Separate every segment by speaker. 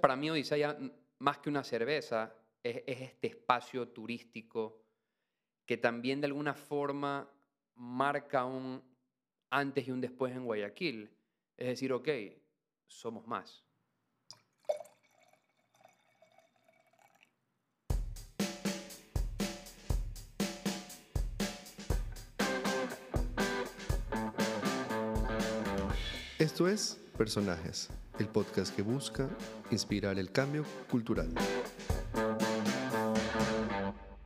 Speaker 1: Para mí Odisea, más que una cerveza, es, es este espacio turístico que también de alguna forma marca un antes y un después en Guayaquil. Es decir, ok, somos más.
Speaker 2: Esto es Personajes, el podcast que busca inspirar el cambio cultural.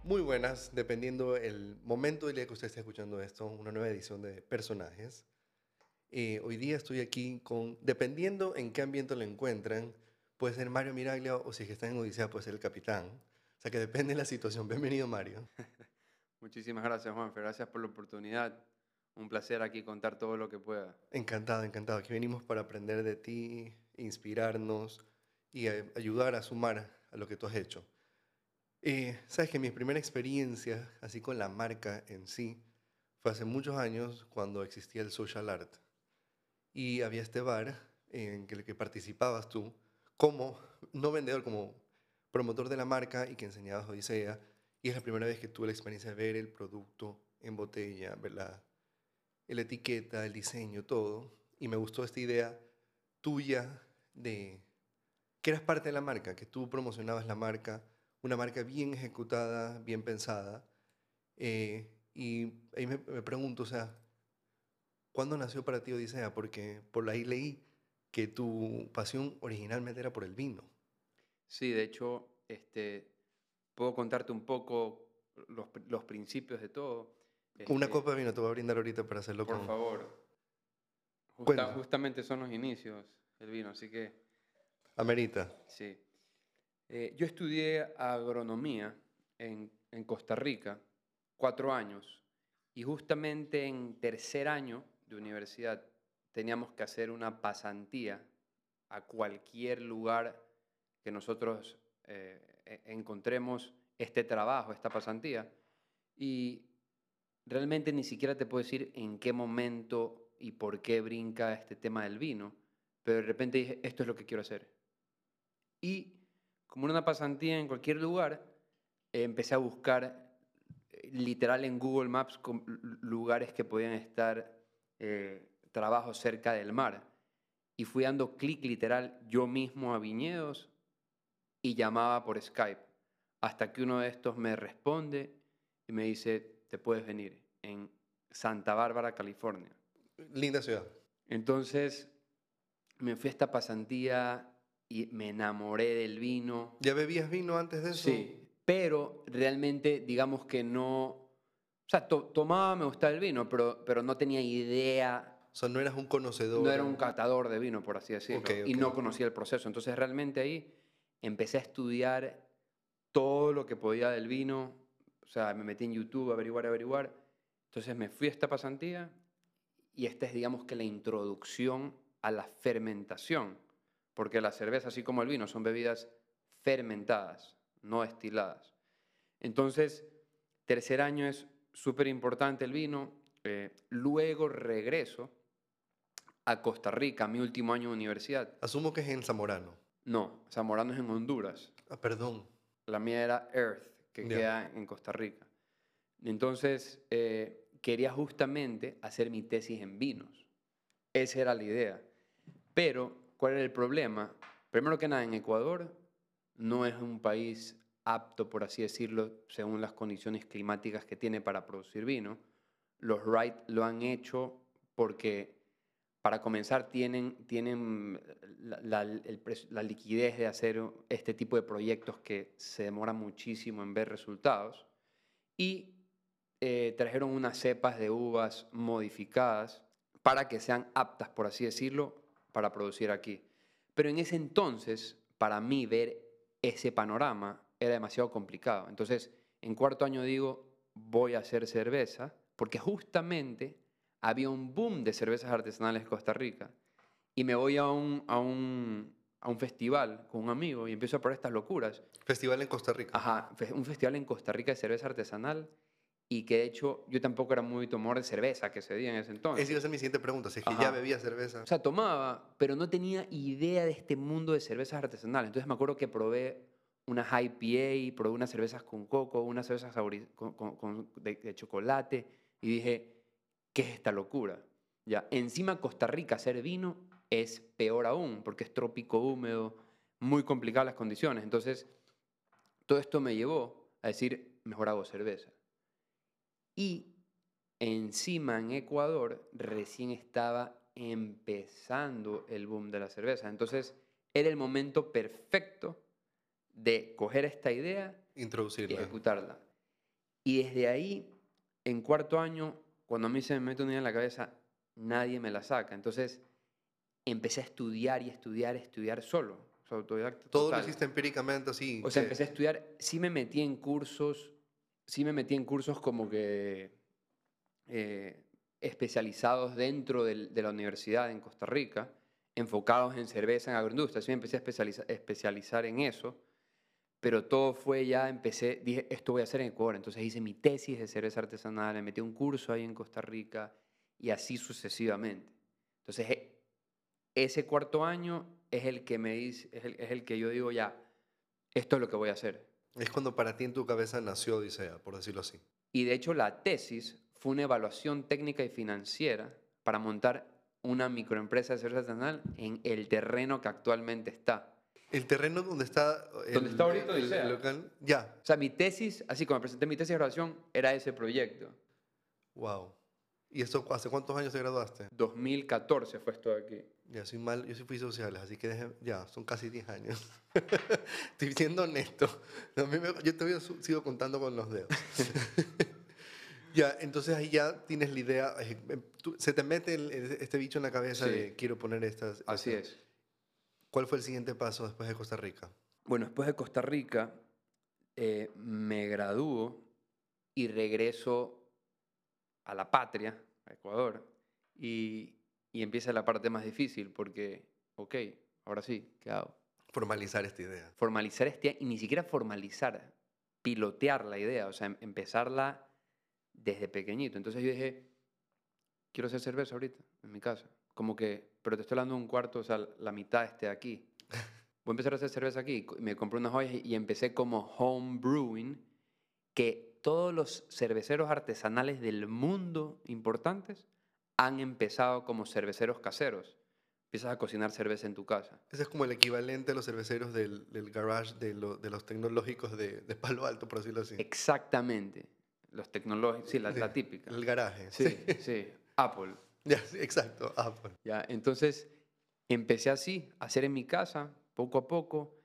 Speaker 2: Muy buenas, dependiendo el momento del día que usted esté escuchando esto, una nueva edición de Personajes. Eh, hoy día estoy aquí con, dependiendo en qué ambiente lo encuentran, puede ser Mario Miraglia o si es que está en Odisea puede ser el capitán. O sea que depende de la situación. Bienvenido Mario.
Speaker 1: Muchísimas gracias, Juanfe. Gracias por la oportunidad. Un placer aquí contar todo lo que pueda.
Speaker 2: Encantado, encantado. Aquí venimos para aprender de ti, inspirarnos y ayudar a sumar a lo que tú has hecho. Eh, Sabes que mi primera experiencia, así con la marca en sí, fue hace muchos años cuando existía el social art. Y había este bar en el que participabas tú como, no vendedor, como promotor de la marca y que enseñabas Odisea. Y es la primera vez que tuve la experiencia de ver el producto en botella, ver la, la etiqueta, el diseño, todo. Y me gustó esta idea tuya de que eras parte de la marca, que tú promocionabas la marca, una marca bien ejecutada, bien pensada. Eh, y ahí me, me pregunto, o sea, ¿cuándo nació para ti Odisea? Porque por ahí leí que tu pasión originalmente era por el vino.
Speaker 1: Sí, de hecho, este, puedo contarte un poco los, los principios de todo.
Speaker 2: Una
Speaker 1: Este,
Speaker 2: copa de vino te voy a brindar ahorita para hacerlo
Speaker 1: Por
Speaker 2: con...
Speaker 1: favor. Justa- justamente son los inicios el vino, así que
Speaker 2: Amerita.
Speaker 1: sí. Eh, yo estudié agronomía en, en Costa Rica, cuatro años, y justamente en tercer año de universidad teníamos que hacer una pasantía a cualquier lugar que nosotros eh, e- encontremos este trabajo, esta pasantía. Y realmente ni siquiera te puedo decir en qué momento y por qué brinca este tema del vino, pero de repente dije, esto es lo que quiero hacer. Y como una pasantía en cualquier lugar, eh, empecé a buscar eh, literal en Google Maps lugares que podían estar eh, trabajos cerca del mar. Y fui dando clic literal yo mismo a viñedos y llamaba por Skype. Hasta que uno de estos me responde y me dice, te puedes venir en Santa Bárbara, California.
Speaker 2: Linda ciudad.
Speaker 1: Entonces me fui a esta pasantía y me enamoré del vino.
Speaker 2: ¿Ya bebías vino antes de eso?
Speaker 1: Sí, pero realmente digamos que no... O sea, to- tomaba, me gustaba el vino, pero, pero no tenía idea,
Speaker 2: O sea, no eras un conocedor.
Speaker 1: no era un catador de vino, por así decirlo, y no conocía el proceso. Entonces realmente ahí empecé a estudiar todo lo que podía del vino, o sea, me metí en YouTube a averiguar, averiguar. Entonces me fui a esta pasantía y esta es, digamos que la introducción a la fermentación, porque la cerveza, así como el vino, son bebidas fermentadas, no destiladas. Entonces, tercer año es súper importante el vino. eh, luego regreso a Costa Rica, mi último año de universidad.
Speaker 2: Asumo que es en Zamorano.
Speaker 1: No, Zamorano es en Honduras.
Speaker 2: Ah, perdón.
Speaker 1: La mía era Earth, que
Speaker 2: Ya.
Speaker 1: queda en Costa Rica. Entonces, eh, quería justamente hacer mi tesis en vinos. Esa era la idea. Pero, ¿cuál era el problema? Primero que nada, en Ecuador no es un país apto, por así decirlo, según las condiciones climáticas que tiene para producir vino. Los Wright lo han hecho porque, para comenzar, tienen, tienen la, la- el la liquidez de hacer este tipo de proyectos que se demora muchísimo en ver resultados. Y eh, trajeron unas cepas de uvas modificadas para que sean aptas, por así decirlo, para producir aquí. Pero en ese entonces, para mí ver ese panorama era demasiado complicado. Entonces, en cuarto año digo, voy a hacer cerveza, porque justamente había un boom de cervezas artesanales en Costa Rica. Y me voy a un, a un, a un festival con un amigo y empiezo a probar estas locuras.
Speaker 2: Festival en Costa Rica.
Speaker 1: Ajá, un festival en Costa Rica de cerveza artesanal y que de hecho yo tampoco era muy tomador de cerveza que se día en ese entonces.
Speaker 2: Esa iba a ser mi siguiente pregunta, si es que
Speaker 1: Ajá.
Speaker 2: ya bebía cerveza.
Speaker 1: O sea, tomaba, pero no tenía idea de este mundo de cervezas artesanales. Entonces me acuerdo que probé unas IPA, probé unas cervezas con coco, unas cervezas con, con- con- de, de chocolate y dije, ¿qué es esta locura? Ya, encima Costa Rica hacer vino es peor aún porque es trópico húmedo, muy complicadas las condiciones. Entonces, todo esto me llevó a decir, mejor hago cerveza. Y encima en Ecuador recién estaba empezando el boom de la cerveza. Entonces era el momento perfecto de coger esta idea y
Speaker 2: Introducirla.
Speaker 1: ejecutarla. Y desde ahí, en cuarto año, cuando a mí se me mete una idea en la cabeza, nadie me la saca. Entonces empecé a estudiar y estudiar, estudiar solo. o sea, autodidacta
Speaker 2: Todo lo
Speaker 1: total.
Speaker 2: hiciste empíricamente así.
Speaker 1: O sea,
Speaker 2: que-
Speaker 1: empecé a estudiar, sí me metí en cursos, sí me metí en cursos como que eh, especializados dentro de la universidad en Costa Rica, enfocados en cerveza, en agroindustria. Sí me empecé a especializa- especializar en eso, pero todo fue ya, empecé, dije, esto voy a hacer en Ecuador. Entonces hice mi tesis de cerveza artesanal, me metí un curso ahí en Costa Rica y así sucesivamente. Entonces, e- ese cuarto año es el que me es es el que yo digo ya, esto es lo que voy a hacer.
Speaker 2: Es cuando para ti en tu cabeza nació Odisea, por decirlo así.
Speaker 1: Y de hecho la tesis fue una evaluación técnica y financiera para montar una microempresa de cerveza artesanal en el terreno que actualmente está.
Speaker 2: El terreno donde está. el-
Speaker 1: Donde está ahorita
Speaker 2: el- local. Ya.
Speaker 1: O sea, mi tesis, así como presenté mi tesis de graduación, era ese proyecto.
Speaker 2: Wow. ¿Y esto hace cuántos años te graduaste?
Speaker 1: 2014 fue esto de aquí.
Speaker 2: Ya, soy mal, yo sí fui sociales, así que deje- ya, son casi 10 años. Estoy siendo honesto. Mí me- yo todavía su- sigo contando con los dedos. ya, entonces ahí ya tienes la idea, eh, em, tú- se te mete el- este bicho en la cabeza
Speaker 1: Sí.
Speaker 2: de quiero poner estas.
Speaker 1: Así
Speaker 2: estas".
Speaker 1: es.
Speaker 2: ¿Cuál fue el siguiente paso después de Costa Rica?
Speaker 1: Bueno, después de Costa Rica, eh, me gradúo y regreso a la patria, a Ecuador, y, y empieza la parte más difícil porque, ok, ahora sí, ¿qué hago?
Speaker 2: Formalizar esta idea.
Speaker 1: Formalizar este, y ni siquiera formalizar, pilotear la idea, o sea, em- empezarla desde pequeñito. Entonces yo dije, quiero hacer cerveza ahorita, en mi casa. Como que, pero te estoy hablando de un cuarto, o sea, la mitad esté aquí. Voy a empezar a hacer cerveza aquí. Me compré unas ollas y empecé como home brewing, que todos los cerveceros artesanales del mundo importantes han empezado como cerveceros caseros. Empiezas a cocinar cerveza en tu casa.
Speaker 2: Ese es como el equivalente a los cerveceros del, del garage de, lo- de los tecnológicos de, de Palo Alto, por decirlo así.
Speaker 1: Exactamente. Los tecnológicos, sí, la,
Speaker 2: Sí,
Speaker 1: la típica.
Speaker 2: El garaje.
Speaker 1: Sí, sí. Apple.
Speaker 2: Ya, sí, exacto. Pues.
Speaker 1: Ya, entonces empecé así, a hacer en mi casa, poco a poco.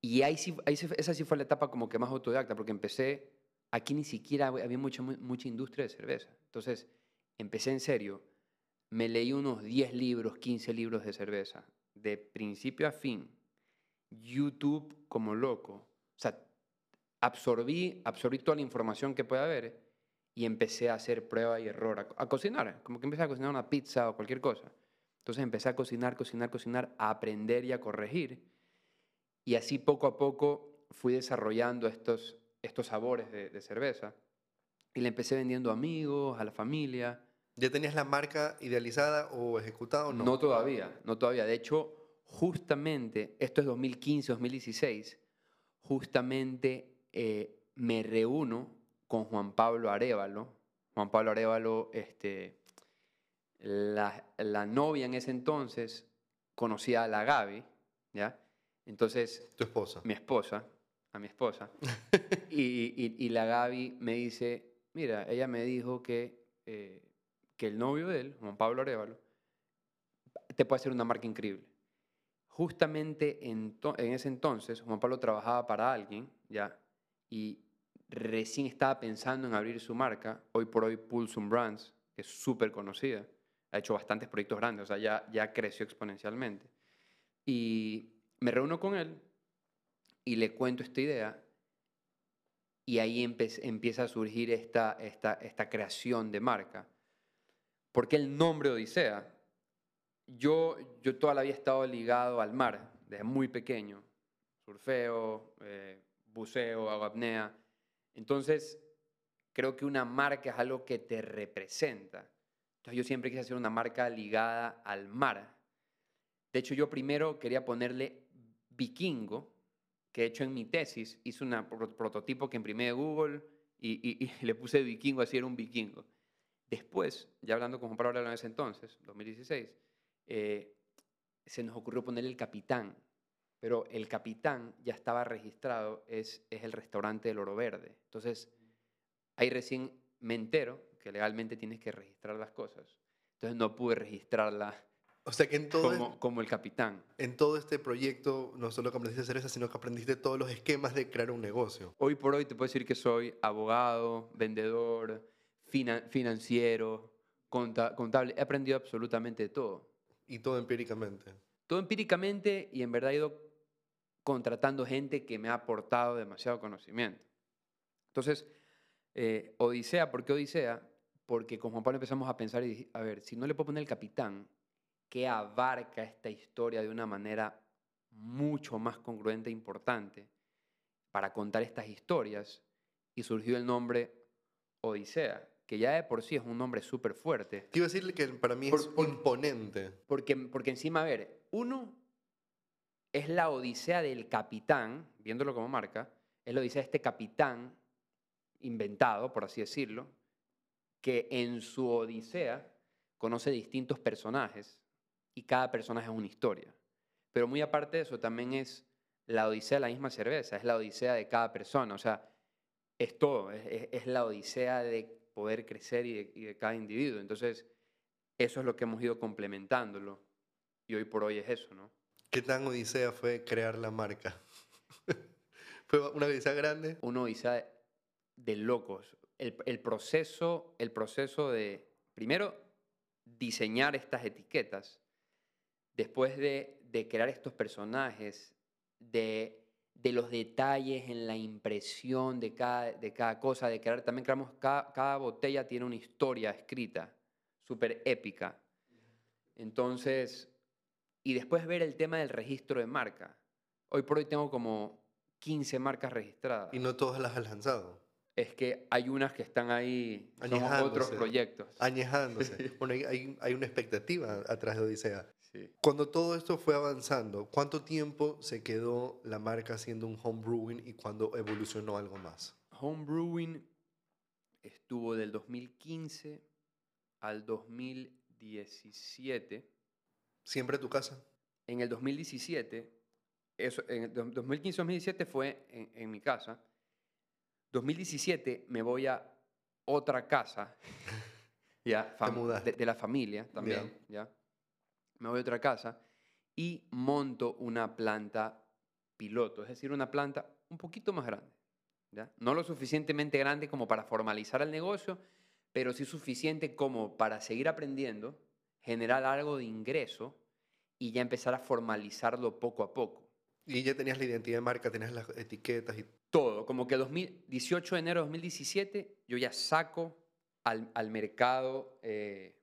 Speaker 1: Y ahí sí, ahí sí- esa sí fue la etapa como que más autodidacta, porque empecé, aquí ni siquiera había mucha, mu- mucha industria de cerveza. Entonces empecé en serio. Me leí unos 10 libros, 15 libros de cerveza, de principio a fin. YouTube como loco. O sea, absorbí, absorbí toda la información que pueda haber y empecé a hacer prueba y error, a, a cocinar, como que empecé a cocinar una pizza o cualquier cosa. Entonces empecé a cocinar, cocinar, cocinar, a aprender y a corregir. Y así poco a poco fui desarrollando estos, estos sabores de, de cerveza. Y le empecé vendiendo a amigos, a la familia.
Speaker 2: ¿Ya tenías la marca idealizada o ejecutada o no?
Speaker 1: No todavía, no todavía. De hecho, justamente, esto es 2015, 2016, justamente eh, me reúno con Juan Pablo Arevalo. Juan Pablo Arevalo, este, la, la novia en ese entonces conocía a la Gaby, ¿ya? Entonces,
Speaker 2: Tu esposa.
Speaker 1: mi esposa, a mi esposa, y, y- y la Gaby me dice, mira, ella me dijo que, eh, que el novio de él, Juan Pablo Arevalo, te puede hacer una marca increíble. Justamente en, ese entonces, Juan Pablo trabajaba para alguien, ¿ya? Y recién estaba pensando en abrir su marca, hoy por hoy Pulsum Brands, que es súper conocida, ha hecho bastantes proyectos grandes, o sea, ya, creció exponencialmente. Y me reúno con él y le cuento esta idea y ahí empieza a surgir esta creación de marca. Porque el nombre Odisea, yo, yo toda la vida he estado ligado al mar, desde muy pequeño, surfeo, eh, buceo, hago. Entonces, creo que una marca es algo que te representa. Entonces yo siempre quise hacer una marca ligada al mar. De hecho, yo primero quería ponerle vikingo, que he hecho en mi tesis, hice un prototipo que imprimí de Google y, le puse vikingo, así era un vikingo. Después, ya hablando con Juan Pablo en ese entonces, 2016, eh, se nos ocurrió ponerle el capitán, pero el capitán ya estaba registrado, es, es el restaurante del Oro Verde. Entonces, ahí recién me entero que legalmente tienes que registrar las cosas. Entonces no pude registrarla
Speaker 2: o sea que en todo
Speaker 1: como, como el capitán.
Speaker 2: En todo este proyecto no solo que aprendiste a hacer eso, sino que aprendiste todos los esquemas de crear un negocio.
Speaker 1: Hoy por hoy te puedo decir que soy abogado, vendedor, financiero, contable. He aprendido absolutamente todo.
Speaker 2: Y todo empíricamente.
Speaker 1: Todo empíricamente y en verdad he ido contratando gente que me ha aportado demasiado conocimiento. Entonces, eh, Odisea, ¿por qué Odisea? Porque con Juan Pablo empezamos a pensar y dije, a ver, si no le puedo poner el capitán, que abarca esta historia de una manera mucho más congruente e importante para contar estas historias, y surgió el nombre Odisea, que ya de por sí es un nombre súper fuerte.
Speaker 2: Quiero decirle que para mí es imponente.
Speaker 1: Porque, porque encima, a ver, uno es la Odisea del capitán, viéndolo como marca, es la Odisea de este capitán inventado, por así decirlo, que en su Odisea conoce distintos personajes y cada personaje es una historia. Pero muy aparte de eso, también es la odisea de la misma cerveza, es la odisea de cada persona, o sea, es todo, es, la odisea de poder crecer y de, y de, cada individuo. Entonces, eso es lo que hemos ido complementándolo y hoy por hoy es eso, ¿no?
Speaker 2: ¿Qué tan odisea fue crear la marca? ¿Fue una odisea grande?
Speaker 1: Una odisea de locos. El, el, proceso, el proceso de, primero, diseñar estas etiquetas, después de, crear estos personajes, de, los detalles en la impresión de cada, de cada cosa, de crear, también creamos, cada, cada botella tiene una historia escrita, súper épica. Entonces, y después ver el tema del registro de marca. Hoy por hoy tengo como 15 marcas registradas.
Speaker 2: ¿Y no todas las has lanzado?
Speaker 1: Es que hay unas que están ahí, son otros proyectos.
Speaker 2: Añejándose. bueno, hay, hay, una expectativa atrás de Odisea. Cuando todo esto fue avanzando, ¿cuánto tiempo se quedó la marca siendo un home brewing y cuándo evolucionó algo más?
Speaker 1: Home brewing estuvo del 2015 al 2017.
Speaker 2: ¿Siempre tu casa?
Speaker 1: En el 2017, eso, en el 2015-2017 fue en, mi casa. 2017 me voy a otra casa, ya, de, de, la familia también, ya me voy a otra casa y monto una planta piloto, es decir, una planta un poquito más grande. ¿ya? No lo suficientemente grande como para formalizar el negocio, pero sí suficiente como para seguir aprendiendo, generar algo de ingreso y ya empezar a formalizarlo poco a poco.
Speaker 2: Y ya tenías la identidad de marca, tenías las etiquetas y...
Speaker 1: Todo, como que 18 de enero de 2017 yo ya saco al, mercado eh,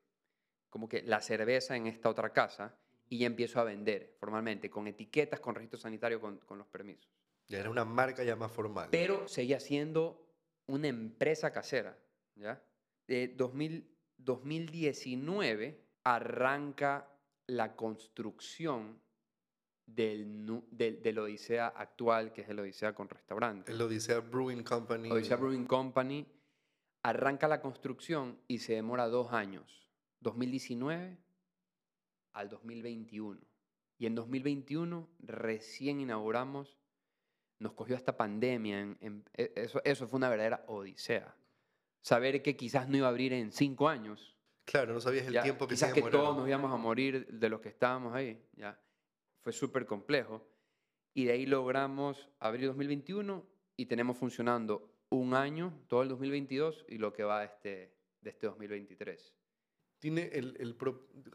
Speaker 1: como que la cerveza en esta otra casa y ya empiezo a vender formalmente, con etiquetas, con registro sanitario, con, con los permisos.
Speaker 2: Ya era una marca ya más formal.
Speaker 1: Pero seguía siendo una empresa casera. ¿ya? De 2000, 2019 arranca la construcción del, del, del, Odisea actual, que es el Odisea con restaurante.
Speaker 2: El Odisea Brewing Company.
Speaker 1: Odisea Brewing Company arranca la construcción y se demora dos años 2019 al 2021. Y en 2021 recién inauguramos, nos cogió esta pandemia. En, e, eso, eso fue una verdadera odisea. Saber que quizás no iba a abrir en cinco años.
Speaker 2: Claro, no sabías el tiempo que
Speaker 1: Quizás que todos nos íbamos a morir de los que estábamos ahí. Ya. Fue súper complejo. Y de ahí logramos abrir 2021 y tenemos funcionando un año, todo el 2022 y lo que va este, de este 2023
Speaker 2: tiene el,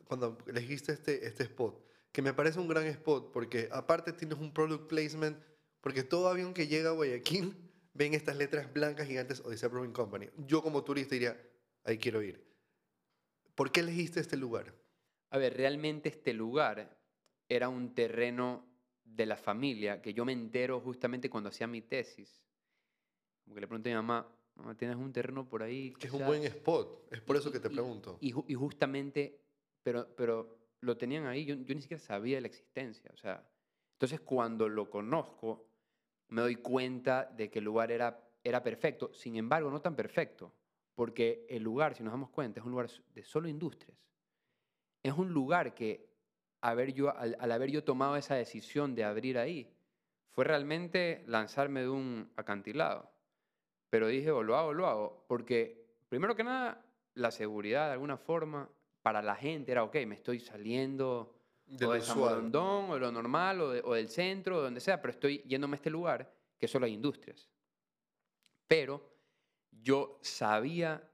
Speaker 2: cuando elegiste este, este spot, que me parece un gran spot, porque aparte tienes un product placement, porque todo avión que llega a Guayaquil ven estas letras blancas gigantes Odisea Brewing Company. Yo como turista diría, ahí quiero ir. ¿Por qué elegiste este lugar?
Speaker 1: A ver, realmente este lugar era un terreno de la familia que yo me entero justamente cuando hacía mi tesis. Como que le pregunté a mi mamá. Tienes un terreno por ahí.
Speaker 2: Que es un buen spot. Es por
Speaker 1: y-
Speaker 2: eso que te
Speaker 1: y-
Speaker 2: pregunto.
Speaker 1: Y, y justamente, pero, pero lo tenían ahí, yo, yo ni siquiera sabía la existencia. O sea, entonces cuando lo conozco, me doy cuenta de que el lugar era, era perfecto. Sin embargo, no tan perfecto, porque el lugar, si nos damos cuenta, es un lugar de solo industrias. Es un lugar que, haber yo, al, al haber yo tomado esa decisión de abrir ahí, fue realmente lanzarme de un acantilado. Pero dije, o lo hago, lo hago, porque primero que nada, la seguridad de alguna forma para la gente era, ok, me estoy saliendo
Speaker 2: De
Speaker 1: o de San. Borondón, o de lo normal, o, de- o del centro, o donde sea, pero estoy yéndome a este lugar que solo hay industrias. Pero yo sabía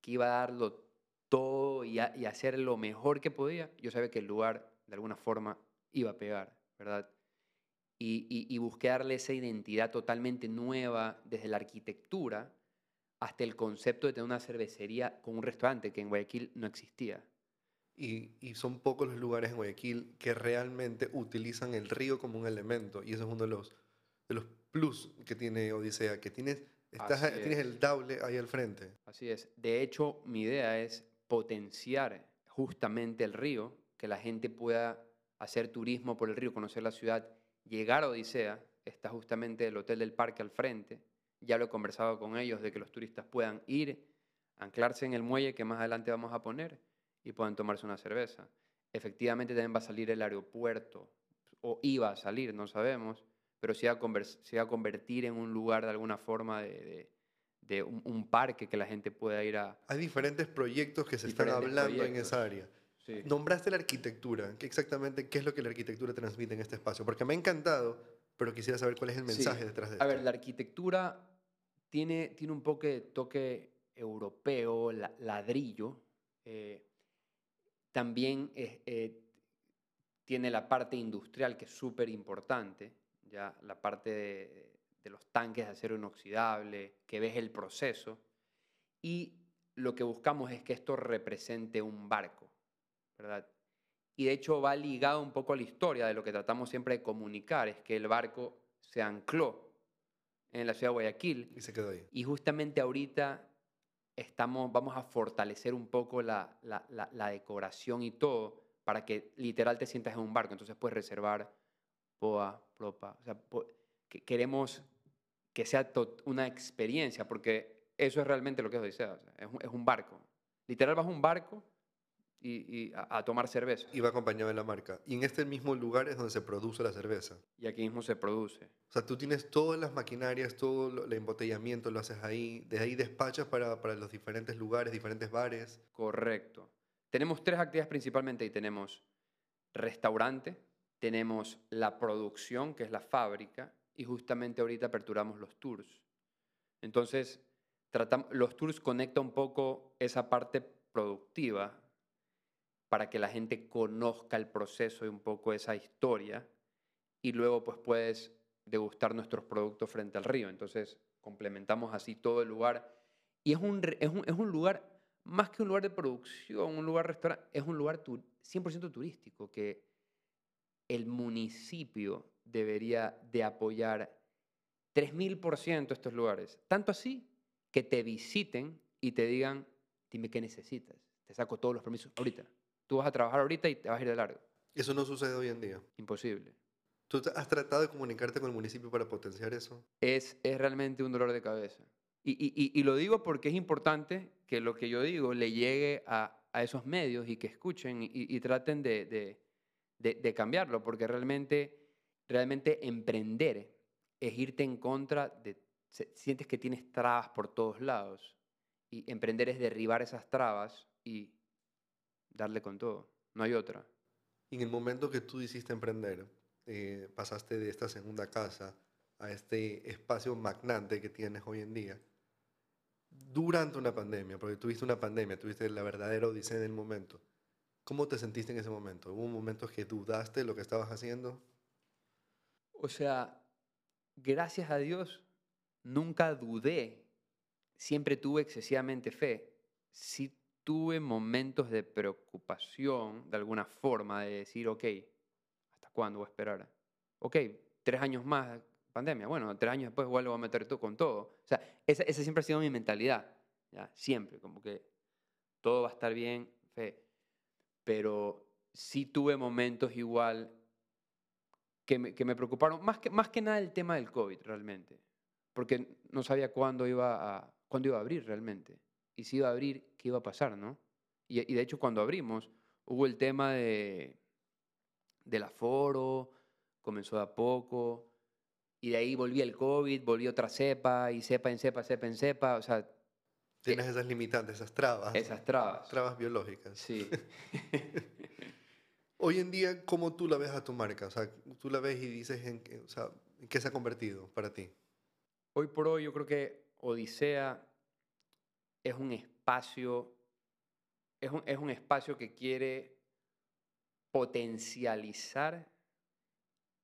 Speaker 1: que iba a darlo todo y, a- y hacer lo mejor que podía. Yo sabía que el lugar, de alguna forma, iba a pegar, ¿verdad? Y, y, y busqué darle esa identidad totalmente nueva, desde la arquitectura hasta el concepto de tener una cervecería con un restaurante que en Guayaquil no existía.
Speaker 2: Y, y son pocos los lugares en Guayaquil que realmente utilizan el río como un elemento. Y eso es uno de los, de los plus que tiene Odisea, que tienes, estás, tienes
Speaker 1: es.
Speaker 2: el Daule ahí al frente.
Speaker 1: Así es. De hecho, mi idea es potenciar justamente el río, que la gente pueda hacer turismo por el río, conocer la ciudad, llegar a Odisea, está justamente el Hotel del Parque al frente. Ya lo he conversado con ellos de que los turistas puedan ir, anclarse en el muelle que más adelante vamos a poner y puedan tomarse una cerveza. Efectivamente también va a salir el aeropuerto, o iba a salir, no sabemos, pero se va a, convers- se va a convertir en un lugar de alguna forma de, de- de un, un parque que la gente pueda ir a...
Speaker 2: Hay diferentes proyectos que se están hablando en esa área.
Speaker 1: Sí.
Speaker 2: Nombraste la arquitectura. ¿Qué exactamente qué es lo que la arquitectura transmite en este espacio? Porque me ha encantado, pero quisiera saber cuál es el
Speaker 1: Sí.
Speaker 2: mensaje detrás de
Speaker 1: A
Speaker 2: esto.
Speaker 1: ver, la arquitectura tiene, tiene un poco de toque europeo, la- ladrillo. eh, también eh, eh, tiene la parte industrial que es súper importante, ya la parte de, de los tanques de acero inoxidable, que ves el proceso. Y lo que buscamos es que esto represente un barco, ¿verdad? Y de hecho va ligado un poco a la historia de lo que tratamos siempre de comunicar, es que el barco se ancló en la ciudad de Guayaquil
Speaker 2: Y se quedó ahí.
Speaker 1: y justamente ahorita estamos, vamos a fortalecer un poco la, la- la- la decoración y todo para que literal te sientas en un barco. Entonces puedes reservar poa, propa. O sea, po- que- queremos que sea una experiencia porque eso es realmente lo que es Odisea. o sea, es, un, es un barco. Literal vas a un barco y, y a, a tomar cerveza.
Speaker 2: Y va acompañado de la marca. Y en este mismo lugar es donde se produce la cerveza.
Speaker 1: Y aquí mismo se produce.
Speaker 2: O sea, tú tienes todas las maquinarias, todo lo- el embotellamiento lo haces ahí. Desde ahí despachas para, para los diferentes lugares, diferentes bares.
Speaker 1: Correcto. Tenemos tres actividades principalmente y tenemos restaurante, tenemos la producción, que es la fábrica, y justamente ahorita aperturamos los tours. Entonces, tratam- los tours conecta un poco esa parte productiva para que la gente conozca el proceso y un poco esa historia y luego pues puedes degustar nuestros productos frente al río. Entonces complementamos así todo el lugar y es un, es un, es un lugar, más que un lugar de producción, un lugar restaurante, es un lugar tu- 100% turístico que el municipio debería de apoyar 3000% estos lugares. Tanto así que te visiten y te digan, dime qué necesitas. Te saco todos los permisos ahorita. Tú vas a trabajar ahorita y te vas a ir de largo.
Speaker 2: Eso no sucede hoy en día.
Speaker 1: Imposible.
Speaker 2: ¿Tú has tratado de comunicarte con el municipio para potenciar eso?
Speaker 1: Es, es realmente un dolor de cabeza. Y, y- y- y lo digo porque es importante que lo que yo digo le llegue a, a esos medios y que escuchen y, y traten de, de- de- de cambiarlo, porque realmente, realmente emprender es irte en contra de... se- Sientes que tienes trabas por todos lados. Y emprender es derribar esas trabas y darle con todo. No hay otra.
Speaker 2: Y en el momento que tú hiciste emprender, eh, pasaste de esta segunda casa a este espacio magnate que tienes hoy en día, durante una pandemia, porque tuviste una pandemia, tuviste la verdadera odisea en el momento. ¿Cómo te sentiste en ese momento? ¿Hubo momentos que dudaste de lo que estabas haciendo?
Speaker 1: O sea, gracias a Dios, nunca dudé. Siempre tuve excesivamente fe. Sí tuve momentos de preocupación, de alguna forma, de decir, ok, ¿hasta cuándo voy a esperar? Ok, tres años más, pandemia. Bueno, tres años después vuelvo a meter todo con todo. O sea, esa, esa siempre ha sido mi mentalidad. ¿ya? Siempre, como que todo va a estar bien, fe. Pero sí tuve momentos igual que me, que me preocuparon, más que, más que nada el tema del COVID realmente, porque no sabía cuándo iba, a, cuándo iba a abrir realmente. Y si iba a abrir, ¿qué iba a pasar, no? Y, y de hecho cuando abrimos, hubo el tema de, del aforo, comenzó de a poco, y de ahí volví el COVID, volvió otra cepa, y cepa en cepa, cepa en cepa, o sea,
Speaker 2: Tienes esas limitantes, esas trabas.
Speaker 1: esas trabas.
Speaker 2: Trabas biológicas.
Speaker 1: Sí.
Speaker 2: Hoy en día, ¿cómo tú la ves a tu marca? O sea, tú la ves y dices en qué, o sea, ¿en qué se ha convertido para ti.
Speaker 1: Hoy por hoy yo creo que Odisea es un espacio, es un, es un espacio que quiere potencializar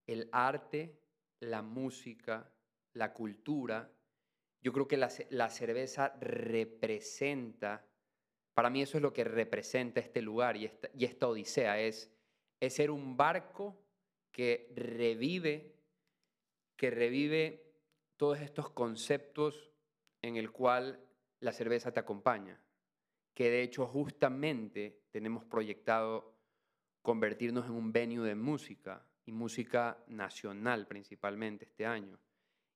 Speaker 1: el arte, la música, la cultura. Yo creo que la, la cerveza representa, para mí eso es lo que representa este lugar y esta, y esta Odisea, es, es ser un barco que revive, que revive todos estos conceptos en el cual la cerveza te acompaña, que de hecho justamente tenemos proyectado convertirnos en un venue de música y música nacional principalmente este año.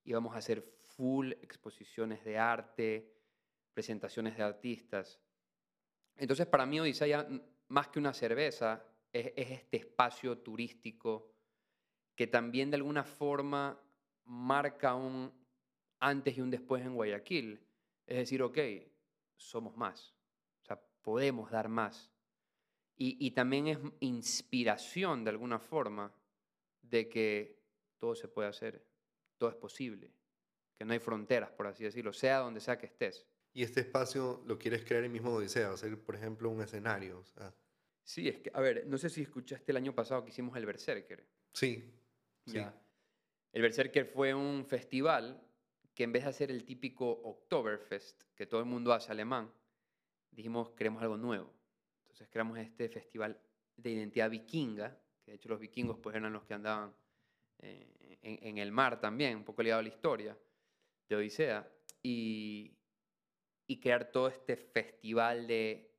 Speaker 1: Y vamos a hacer full exposiciones de arte, presentaciones de artistas. Entonces para mí Odisea más que una cerveza es, es este espacio turístico que también de alguna forma marca un antes y un después en Guayaquil. Es decir, ok, somos más, o sea, podemos dar más. Y, y también es inspiración de alguna forma de que todo se puede hacer, todo es posible, que no hay fronteras, por así decirlo, sea donde sea que estés.
Speaker 2: Y este espacio lo quieres crear el mismo Odisea, hacer, por ejemplo, un escenario. o sea,
Speaker 1: Sí, es que, a ver, no sé si escuchaste el año pasado que hicimos el Berserker.
Speaker 2: sí, sí.
Speaker 1: Ya. El Berserker fue un festival que en vez de hacer el típico Oktoberfest que todo el mundo hace alemán, dijimos queremos algo nuevo. Entonces creamos este festival de identidad vikinga, que de hecho los vikingos pues eran los que andaban eh, en, el mar también, un poco ligado a la historia de Odisea, y, y crear todo este festival de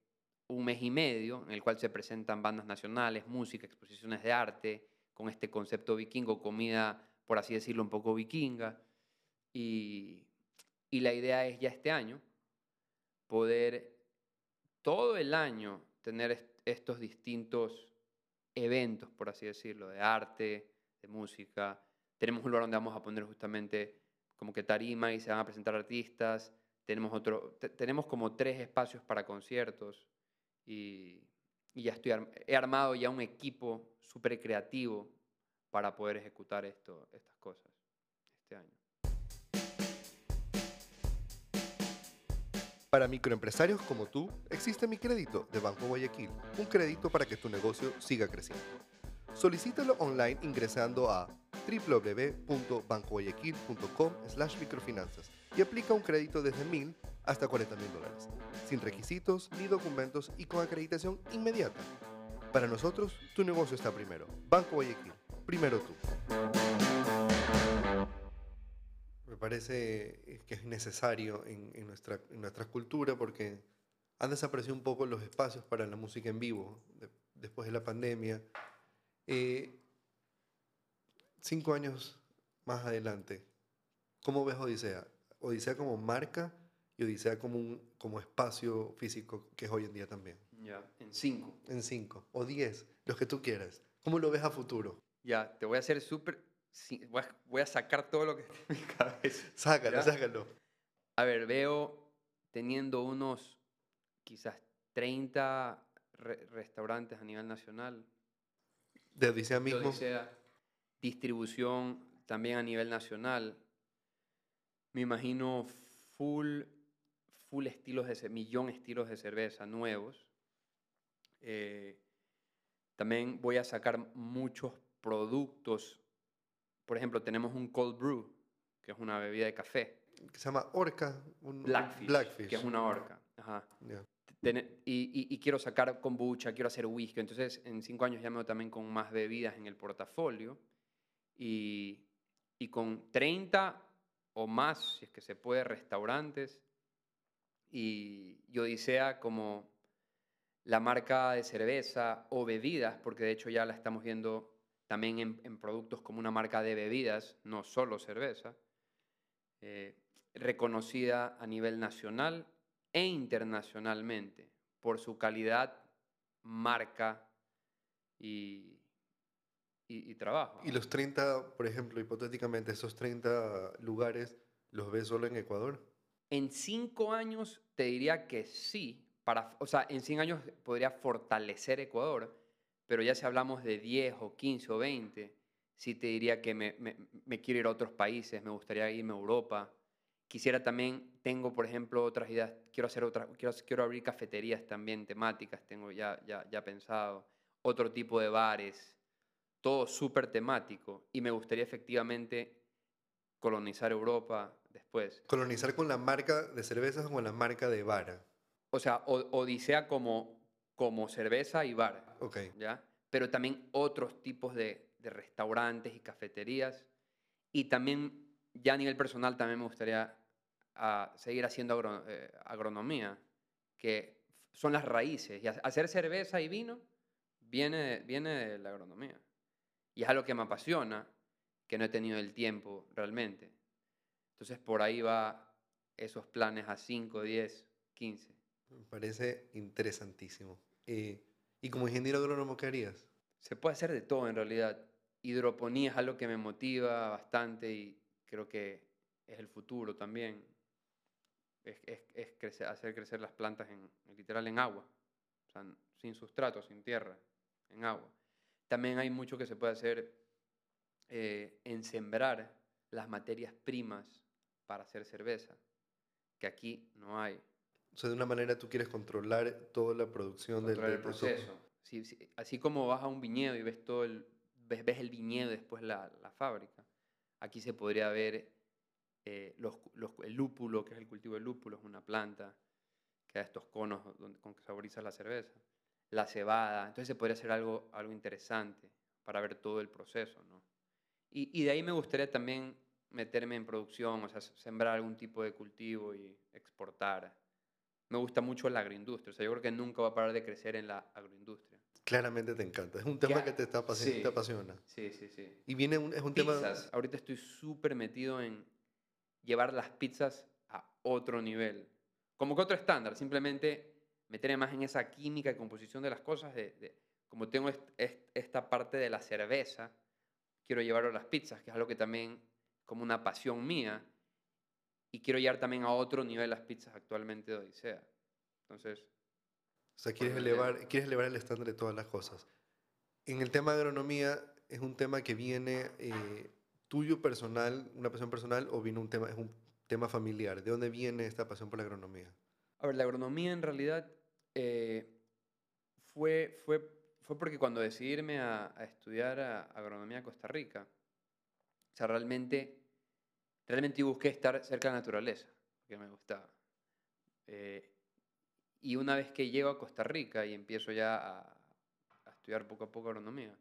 Speaker 1: un mes y medio en el cual se presentan bandas nacionales, música, exposiciones de arte, con este concepto vikingo, comida, por así decirlo, un poco vikinga. Y, la idea es ya este año poder todo el año tener est- estos distintos eventos, por así decirlo, de arte, de música. Tenemos un lugar donde vamos a poner justamente como que tarima y se van a presentar artistas. Tenemos, otro, te- tenemos como tres espacios para conciertos y, ya estoy arm- he armado ya un equipo súper creativo para poder ejecutar esto, estas cosas este año.
Speaker 2: Para microempresarios como tú, existe Mi Crédito de Banco Guayaquil, un crédito para que tu negocio siga creciendo. Solicítalo online ingresando a www.bancoguayaquil.com slash microfinanzas y aplica un crédito desde mil hasta 40 mil dólares, sin requisitos ni documentos y con acreditación inmediata. Para nosotros, tu negocio está primero. Banco Guayaquil, primero tú. Me parece que es necesario en, en nuestra, en nuestra cultura porque han desaparecido un poco los espacios para la música en vivo de- después de la pandemia. Eh, cinco años más adelante, ¿cómo ves Odisea? Odisea como marca y Odisea como, un, como espacio físico que es hoy en día también.
Speaker 1: Ya, en cinco.
Speaker 2: En cinco o diez, los que tú quieras. ¿Cómo lo ves a futuro?
Speaker 1: Ya, te voy a hacer súper... sí, Voy a, voy a sacar todo lo que está en mi cabeza.
Speaker 2: Sácalo,
Speaker 1: ¿Ya?
Speaker 2: sácalo.
Speaker 1: A ver, veo teniendo unos quizás 30 re- restaurantes a nivel nacional.
Speaker 2: De Odisea
Speaker 1: de
Speaker 2: mismo.
Speaker 1: Odisea, distribución también a nivel nacional. Me imagino full, full estilos de millón estilos de cerveza nuevos. Eh, también voy a sacar muchos productos. Por ejemplo, tenemos un cold brew, que es una bebida de café.
Speaker 2: que se llama Orca. un-
Speaker 1: Blackfish,
Speaker 2: Blackfish.
Speaker 1: que es una orca. Ajá. Tene- y, y- y quiero sacar kombucha, quiero hacer whisky. Entonces, en cinco años ya me veo también con más bebidas en el portafolio. Y, y con 30 o más, si es que se puede, restaurantes. Y, y Odisea como la marca de cerveza o bebidas, porque de hecho ya la estamos viendo también en, productos como una marca de bebidas, no solo cerveza, eh, reconocida a nivel nacional e internacionalmente por su calidad, marca y, y, trabajo.
Speaker 2: ¿Y los 30, por ejemplo, hipotéticamente, esos 30 lugares, los ves solo en Ecuador?
Speaker 1: En cinco años te diría que sí. Para, o sea, en 100 años podría fortalecer Ecuador, pero ya si hablamos de 10 o 15 o 20, sí te diría que me, me, me quiero ir a otros países, me gustaría irme a Europa. Quisiera también, tengo por ejemplo otras ideas, quiero hacer otras, quiero, quiero abrir cafeterías también temáticas, tengo ya, ya, ya pensado, otro tipo de bares, todo súper temático y me gustaría efectivamente colonizar Europa después.
Speaker 2: ¿Colonizar con la marca de cervezas o con la marca de bar?
Speaker 1: O sea, Odisea como, como cerveza y bar.
Speaker 2: Ok.
Speaker 1: ¿ya? Pero también otros tipos de, de restaurantes y cafeterías. Y también, ya a nivel personal, también me gustaría a, ah, seguir haciendo eh, agronomía, que son las raíces. Y hacer cerveza y vino viene, viene de la agronomía. Y es algo que me apasiona, que no he tenido el tiempo realmente. Entonces por ahí va esos planes a 5, 10, 15.
Speaker 2: Me parece interesantísimo. Eh, ¿Y como ingeniero agrónomo qué harías?
Speaker 1: Se puede hacer de todo en realidad. Hidroponía es algo que me motiva bastante y creo que es el futuro también. Es, es, hacer crecer las plantas en, literal en agua, sin sustrato, sin tierra, en agua. También hay mucho que se puede hacer eh, en sembrar las materias primas para hacer cerveza, que aquí no hay.
Speaker 2: O sea, de una manera tú quieres controlar toda la producción del, proceso.
Speaker 1: así como vas a un viñedo y ves todo el, ves, ves el viñedo y después la, la, fábrica, aquí se podría ver eh, los, los, el lúpulo, que es el cultivo del lúpulo, es una planta que da estos conos donde, con que saborizas la cerveza la cebada. Entonces se podría hacer algo, algo interesante para ver todo el proceso. ¿no? Y, y, de ahí me gustaría también meterme en producción, o sea, sembrar algún tipo de cultivo y exportar. Me gusta mucho la agroindustria, o sea, yo creo que nunca va a parar de crecer en la agroindustria.
Speaker 2: Claramente te encanta, es un tema que te, está sí. te apasiona.
Speaker 1: Sí, sí, sí.
Speaker 2: Y viene un, es un pizzas.
Speaker 1: tema... Ahorita estoy súper metido en llevar las pizzas a otro nivel. Como que otro estándar, simplemente meterme más en esa química y composición de las cosas, de, como tengo esta parte de la cerveza, quiero llevarlo a las pizzas, que es algo que también como una pasión mía, y quiero llevar también a otro nivel las pizzas actualmente de Odisea. Entonces...
Speaker 2: O sea, quieres elevar, quieres elevar el estándar de todas las cosas. En el tema de agronomía, ¿es un tema que viene eh, tuyo personal, una pasión personal, o viene un tema, es un tema familiar? ¿De dónde viene esta pasión por la agronomía?
Speaker 1: A ver, la agronomía en realidad eh, fue, fue, fue porque cuando decidí irme a, estudiar agronomía a Costa Rica, o sea, realmente, realmente busqué estar cerca de la naturaleza, que me gustaba. Eh, y una vez que llego a Costa Rica y empiezo ya a, a, estudiar poco a poco agronomía,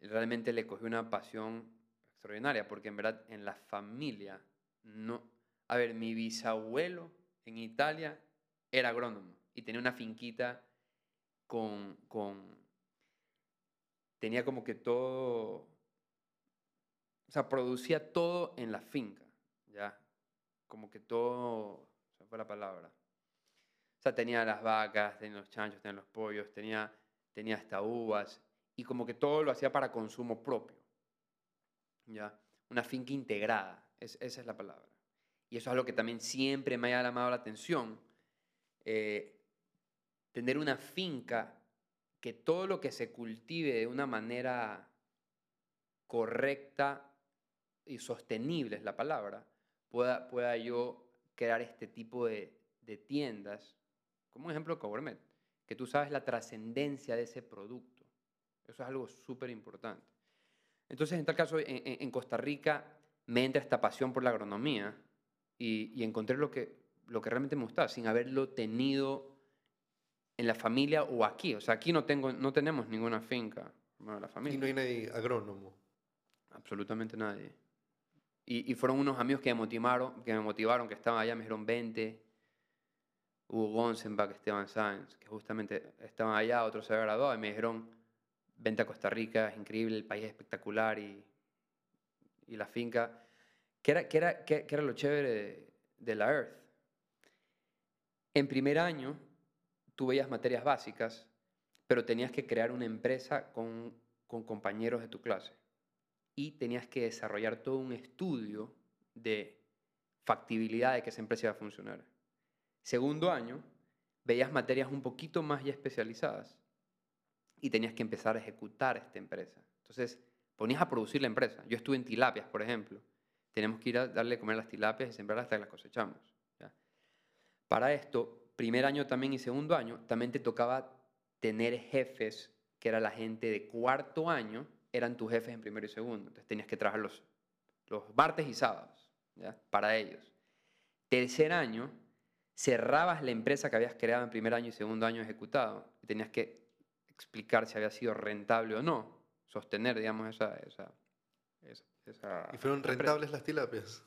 Speaker 1: realmente le cogí una pasión extraordinaria, porque en verdad en la familia no... A ver, mi bisabuelo en Italia era agrónomo y tenía una finquita con, con tenía como que todo, o sea, producía todo en la finca, ¿ya? Como que todo, se fue la palabra. O sea, tenía las vacas, tenía los chanchos, tenía los pollos, tenía, tenía hasta uvas, y como que todo lo hacía para consumo propio, ¿ya? Una finca integrada, esa es la palabra. Y eso es algo que también siempre me ha llamado la atención. Eh, tener una finca que todo lo que se cultive de una manera correcta y sostenible es la palabra, pueda, pueda yo crear este tipo de, de tiendas, como un ejemplo Gourmet, que tú sabes la trascendencia de ese producto. Eso es algo súper importante. Entonces, en tal caso, en, Costa Rica me entra esta pasión por la agronomía y, y encontré lo que, lo que realmente me gustaba, sin haberlo tenido en la familia o aquí. O sea, aquí no, tengo, no tenemos ninguna finca. Bueno, la familia.
Speaker 2: Y no hay nadie agrónomo.
Speaker 1: Absolutamente nadie. Y, fueron unos amigos que me motivaron, que me motivaron, que estaban allá, me dijeron 20. Hugo Gonsenbach, Esteban Sáenz, que justamente estaban allá, otros se habían graduado y me dijeron, vente a Costa Rica, es increíble, el país es espectacular y, y la finca. ¿Qué era, qué era, qué, era lo chévere de, de la Earth? En primer año, tú veías materias básicas, pero tenías que crear una empresa con, con compañeros de tu clase y tenías que desarrollar todo un estudio de factibilidad de que esa empresa iba a funcionar. Segundo año, veías materias un poquito más ya especializadas y tenías que empezar a ejecutar esta empresa. Entonces, ponías a producir la empresa. Yo estuve en tilapias, por ejemplo. Tenemos que ir a darle de comer las tilapias y sembrarlas hasta que las cosechamos. Para esto, primer año también y segundo año, también te tocaba tener jefes, que era la gente de cuarto año, eran tus jefes en primero y segundo. Entonces tenías que trabajar los, los martes y sábados ¿ya? para ellos. Tercer año, cerrabas la empresa que habías creado en primer año y segundo año ejecutado y tenías que explicar si había sido rentable o no, sostener, digamos, esa... esa, esa, esa
Speaker 2: ¿Y fueron
Speaker 1: empresa.
Speaker 2: rentables las tilapias?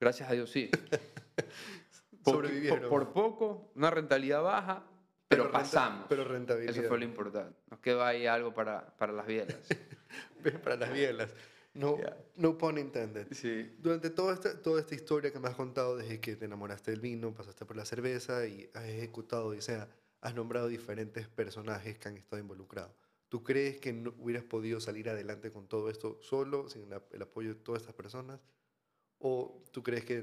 Speaker 1: Gracias a Dios, sí. Por-
Speaker 2: Sobrevivieron.
Speaker 1: Por, por poco, una rentabilidad baja, pero, pasamos.
Speaker 2: Pero rentabilidad.
Speaker 1: Eso fue lo importante. Nos quedó ahí algo para, para las bielas.
Speaker 2: Para las bielas. No,
Speaker 1: Ya.
Speaker 2: no pun intended.
Speaker 1: Sí.
Speaker 2: Durante toda esta, toda esta historia que me has contado, desde que te enamoraste del vino, pasaste por la cerveza y has ejecutado, o sea, has nombrado diferentes personajes que han estado involucrados. ¿Tú crees que no hubieras podido salir adelante con todo esto solo, sin la- el apoyo de todas estas personas? ¿O tú crees que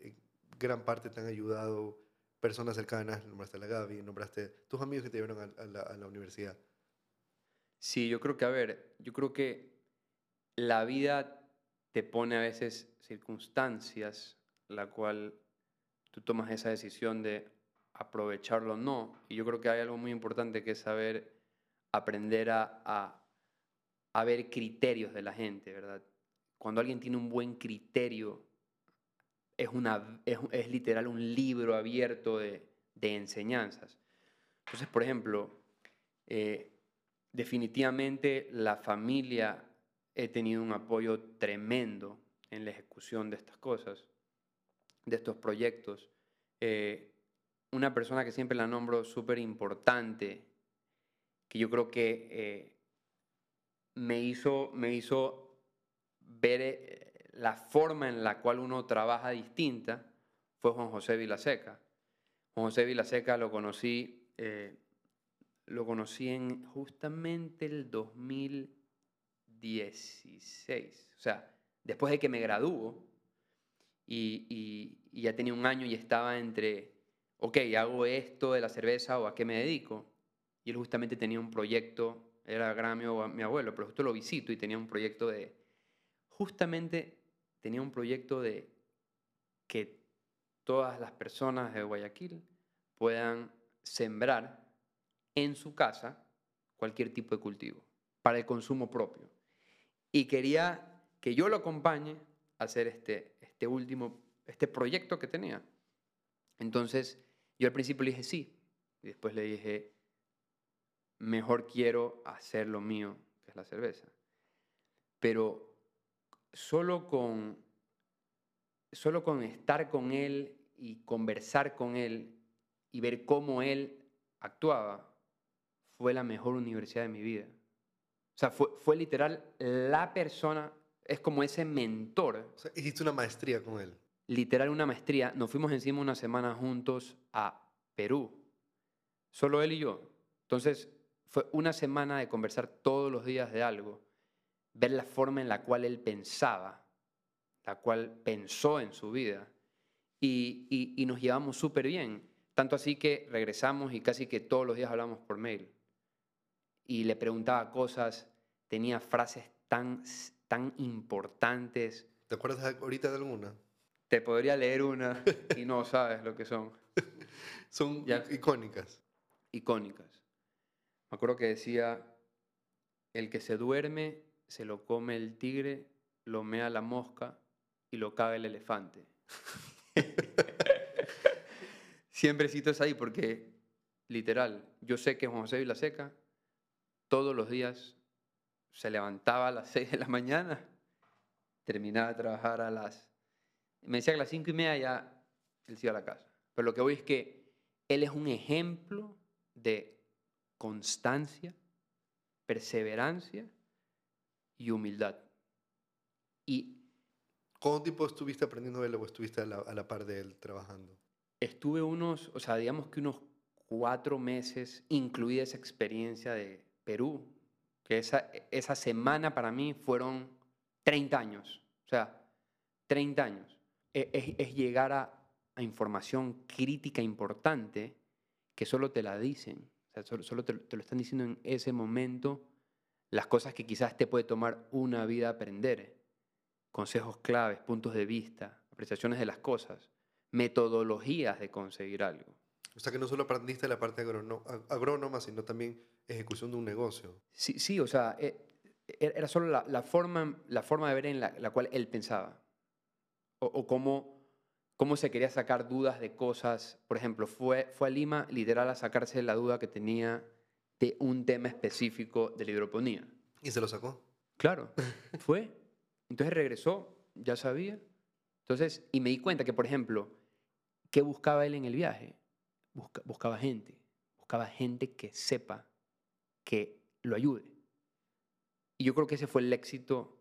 Speaker 2: en gran parte te han ayudado personas cercanas? Nombraste a la Gaby, nombraste tus amigos que te llevaron a, a la, a la universidad.
Speaker 1: Sí, yo creo que, a ver, yo creo que la vida te pone a veces circunstancias la cual tú tomas esa decisión de aprovecharlo o no. Y yo creo que hay algo muy importante que es saber aprender a, a, a ver criterios de la gente, ¿verdad? Cuando alguien tiene un buen criterio, es, una, es, es literal un libro abierto de, de enseñanzas. Entonces, por ejemplo, eh, definitivamente la familia he tenido un apoyo tremendo en la ejecución de estas cosas, de estos proyectos. Eh, una persona que siempre la nombro súper importante, que yo creo que eh, me, hizo, me hizo ver eh, la forma en la cual uno trabaja distinta, fue Juan José Vilaseca. Juan José Vilaseca lo conocí, lo conocí en justamente el 2016. O sea, después de que me graduó y, ya tenía un año y estaba entre, ok, hago esto de la cerveza o a qué me dedico. Y él justamente tenía un proyecto, era gran de mi abuelo, pero justo lo visito y tenía un proyecto de, justamente tenía un proyecto de que todas las personas de Guayaquil puedan sembrar en su casa cualquier tipo de cultivo para el consumo propio. Y quería que yo lo acompañe a hacer este, este último, este proyecto que tenía. Entonces, yo al principio le dije sí, y después le dije, mejor quiero hacer lo mío, que es la cerveza. Pero solo con, solo con estar con él y conversar con él y ver cómo él actuaba, fue la mejor universidad de mi vida. O sea, fue, fue literal la persona, es como ese mentor,
Speaker 2: O sea, hiciste una maestría con él.
Speaker 1: literal una maestría. Nos fuimos encima una semana juntos a Perú, solo él y yo. Entonces, fue una semana de conversar todos los días de algo, ver la forma en la cual él pensaba, la cual pensó en su vida, y, y- y nos llevamos súper bien. Tanto así que regresamos y casi que todos los días hablamos por mail. Y le preguntaba cosas, tenía frases tan, tan importantes.
Speaker 2: ¿Te acuerdas ahorita de alguna?
Speaker 1: Te podría leer una y no sabes lo que son.
Speaker 2: Son
Speaker 1: Ya.
Speaker 2: icónicas.
Speaker 1: icónicas. Me acuerdo que decía, el que se duerme, se lo come el tigre, lo mea la mosca y lo caga el elefante. Siempre cito eso ahí porque, literal, yo sé que Juan José Vilaseca todos los días se levantaba a las 6 de la mañana, terminaba de trabajar a las... Me decía que a las cinco y media ya él se iba a la casa. Pero lo que voy es que él es un ejemplo de constancia, perseverancia y humildad. Y
Speaker 2: ¿Cuánto tiempo estuviste aprendiendo de él o estuviste a la, a la par de él trabajando?
Speaker 1: estuve unos, o sea, digamos que unos cuatro meses, incluida esa experiencia de Perú, que esa, esa semana para mí fueron 30 años, o sea, 30 años. E- Es, llegar a, información crítica importante que solo te la dicen, o sea, solo, te, te lo están diciendo en ese momento, las cosas que quizás te puede tomar una vida aprender, consejos claves, puntos de vista, apreciaciones de las cosas, metodologías de conseguir algo.
Speaker 2: O sea que no solo aprendiste la parte agrónoma, sino también ejecución de un negocio.
Speaker 1: Sí, sí, o sea, eh, e- era solo la, la forma, la forma de ver en la, la cual él pensaba. O, o cómo, cómo se quería sacar dudas de cosas. Por ejemplo, fue, fue a Lima literal a sacarse la duda que tenía de un tema específico de la hidroponía.
Speaker 2: Y se lo sacó.
Speaker 1: Claro, fue. Entonces regresó, ya sabía. Entonces, y me di cuenta que, por ejemplo, ¿qué buscaba él en el viaje? Busca- buscaba gente. Buscaba gente que sepa, que lo ayude. Y yo creo que ese fue el éxito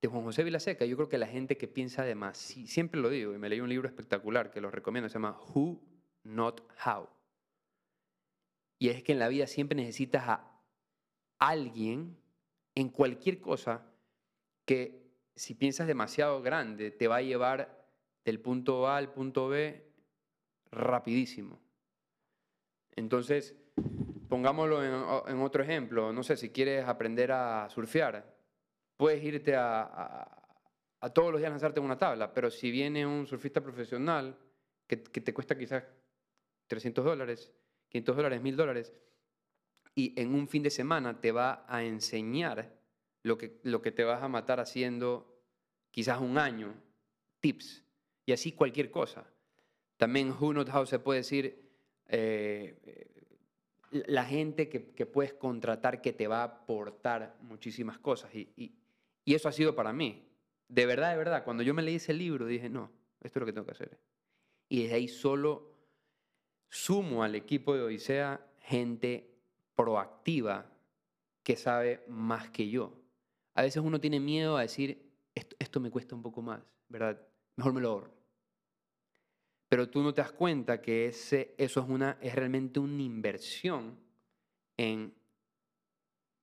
Speaker 1: de Juan José Vilaseca. Yo creo que la gente que piensa de siempre lo digo, y me leí un libro espectacular que lo recomiendo, se llama Who, Not How. Y es que en la vida siempre necesitas a alguien en cualquier cosa que si piensas demasiado grande te va a llevar del punto A al punto B rapidísimo. Entonces, pongámoslo en, en otro ejemplo, no sé, si quieres aprender a surfear, puedes irte a, a- a todos los días lanzarte en una tabla, pero si viene un surfista profesional que, que te cuesta quizás 300 dólares, 500 dólares, 1000 dólares, y en un fin de semana te va a enseñar lo que, lo que te vas a matar haciendo quizás un año, tips, y así cualquier cosa. También Who Not How se puede decir eh, la gente que, puedes contratar que te va a aportar muchísimas cosas. Y eso ha sido para mí. De verdad, de verdad, cuando yo me leí ese libro dije, no, esto es lo que tengo que hacer. Y desde ahí solo sumo al equipo de Odisea gente proactiva que sabe más que yo. A veces uno tiene miedo a decir, esto, esto me cuesta un poco más, ¿verdad? Mejor me lo ahorro. Pero tú no te das cuenta que ese, eso es, una, es realmente una inversión en,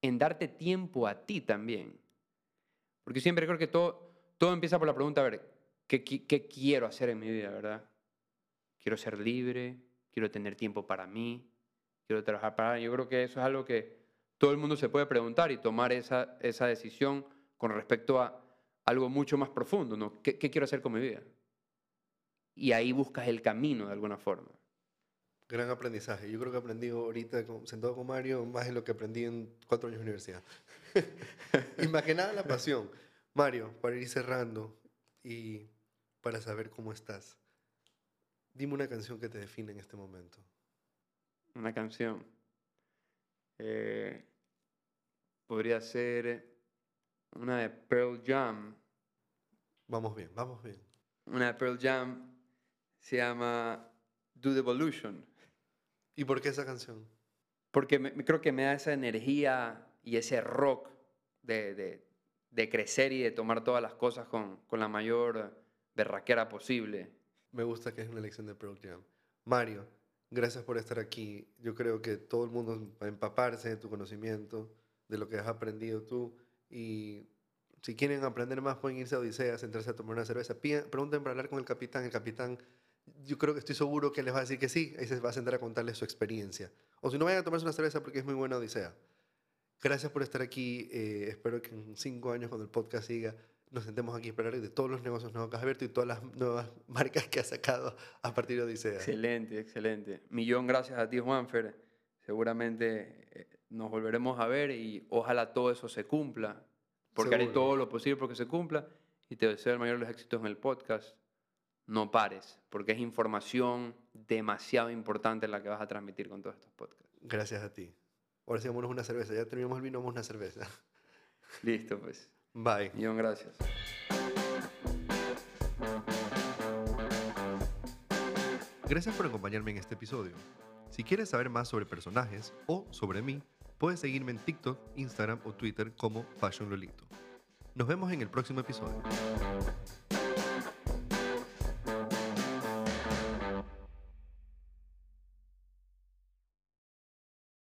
Speaker 1: en darte tiempo a ti también. Porque siempre creo que todo, todo empieza por la pregunta, a ver, ¿qué, qué quiero hacer en mi vida, verdad? Quiero ser libre, quiero tener tiempo para mí, quiero trabajar para... Yo creo que eso es algo que todo el mundo se puede preguntar y tomar esa, esa decisión con respecto a algo mucho más profundo, ¿no? ¿Qué, qué quiero hacer con mi vida? Y ahí buscas el camino de alguna forma.
Speaker 2: Gran aprendizaje. Yo creo que aprendí ahorita sentado con Mario más de lo que aprendí en cuatro años de universidad. y más que nada la pasión. Mario, para ir cerrando y para saber cómo estás, dime una canción que te define en este momento.
Speaker 1: Una canción. Eh, podría ser una de Pearl Jam.
Speaker 2: Vamos bien, vamos bien.
Speaker 1: Una de Pearl Jam se llama Do the Evolution.
Speaker 2: ¿Y por qué esa canción?
Speaker 1: Porque me- creo que me da esa energía y ese rock de, de- de crecer y de tomar todas las cosas con, con la mayor berraquera posible.
Speaker 2: Me gusta que es una elección de Pearl Jam. Mario, gracias por estar aquí. Yo creo que todo el mundo va a empaparse de tu conocimiento, de lo que has aprendido tú. Y si quieren aprender más, pueden irse a Odisea, sentarse a tomar una cerveza. Piden- pregunten para hablar con el capitán. El capitán, yo creo que estoy seguro que les va a decir que sí. Ahí se va a sentar a contarles su experiencia. O si no, vayan a tomarse una cerveza porque es muy buena Odisea. Gracias por estar aquí. eh, espero que en cinco años, cuando el podcast siga, nos sentemos aquí para hablar de todos los negocios nuevos que has abierto y todas las nuevas marcas que has sacado a partir de Odisea.
Speaker 1: Excelente, excelente. Millón gracias a ti, Juanfer. Seguramente eh, nos volveremos a ver y ojalá todo eso se cumpla. Porque haré
Speaker 2: Seguro.
Speaker 1: todo lo posible porque se cumpla y te deseo el mayor de los éxitos en el podcast. No pares, porque es información demasiado importante la que vas a transmitir con todos estos podcasts.
Speaker 2: Gracias a ti. Ahora sí, vámonos una cerveza. Ya terminamos el vino, vamos una cerveza.
Speaker 1: Listo, pues.
Speaker 2: Bye.
Speaker 1: John, gracias.
Speaker 2: Gracias por acompañarme en este episodio. Si quieres saber más sobre personajes o sobre mí, puedes seguirme en TikTok, Instagram o Twitter como Fashion Lolito. Nos vemos en el próximo episodio.